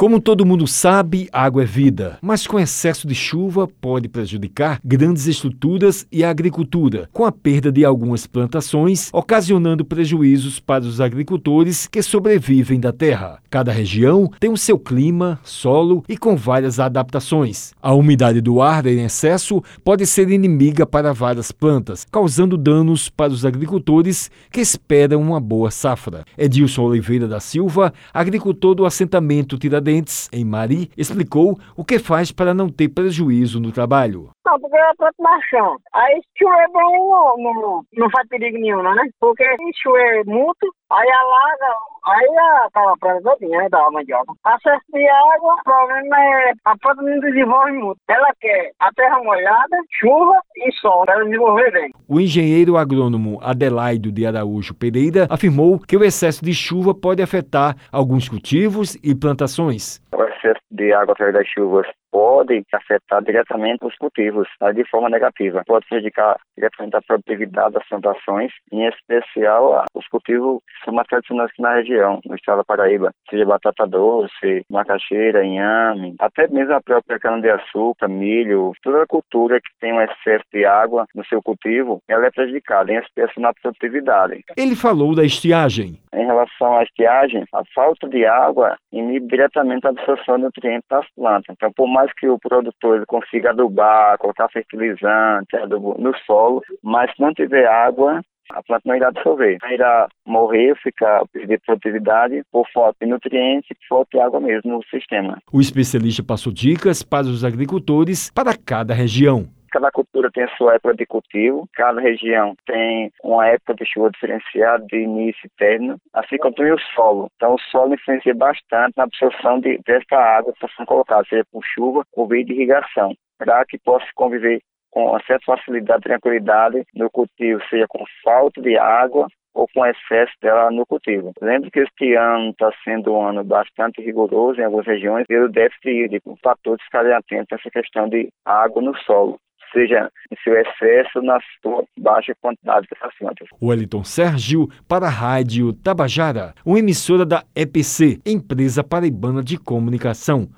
Como todo mundo sabe, água é vida, mas com excesso de chuva pode prejudicar grandes estruturas e a agricultura, com a perda de algumas plantações, ocasionando prejuízos para os agricultores que sobrevivem da terra. Cada região tem o seu clima, solo e com várias adaptações. A umidade do ar em excesso pode ser inimiga para várias plantas, causando danos para os agricultores que esperam uma boa safra. Edilson Oliveira da Silva, agricultor do assentamento Tiradentes, em Mari, explicou o que faz para não ter prejuízo no trabalho. Não, porque eu planto na chão. Aí chover bom, não, não, não faz perigo nenhum, né? Porque chover muito, aí alaga, aí acaba todinha, né, da mandioca. A excesso de água, o problema é a planta não desenvolve muito. Ela quer a terra molhada, chuva e sol, para desenvolver bem. O engenheiro agrônomo Adelaido de Araújo Pereira afirmou que o excesso de chuva pode afetar alguns cultivos e plantações. O excesso de água através das chuvas pode afetar diretamente os cultivos tá, de forma negativa. Pode prejudicar diretamente a produtividade das plantações, em especial os cultivos que são mais tradicionais aqui na região, no estado da Paraíba, seja batata doce, macaxeira, inhame, até mesmo a própria cana-de-açúcar, milho, toda a cultura que tem um excesso de água no seu cultivo, ela é prejudicada, em especial na produtividade. Ele falou da estiagem. Em relação à estiagem, a falta de água inibe diretamente a absorção de nutrientes das plantas. Então, por mais que o produtor consiga adubar, colocar fertilizante, adubo no solo, mas se não tiver água, a planta não irá absorver. Irá morrer, ficar perder produtividade por falta de nutrientes, por falta de água mesmo no sistema. O especialista passou dicas para os agricultores para cada região. Cada cultura tem a sua época de cultivo, cada região tem uma época de chuva diferenciada, de início e término, assim como também o solo. Então, o solo influencia bastante na absorção de, desta água que está sendo colocada, seja por chuva ou via de irrigação, para que possa conviver com certa facilidade tranquilidade no cultivo, seja com falta de água ou com excesso dela no cultivo. Lembre que este ano está sendo um ano bastante rigoroso em algumas regiões pelo déficit hídrico, fatores ficarem atentos a essa questão de água no solo seja em seu excesso na sua baixa quantidade de plantas. Wellington Sérgio para a Rádio Tabajara, uma emissora da EPC, Empresa Paraibana de Comunicação.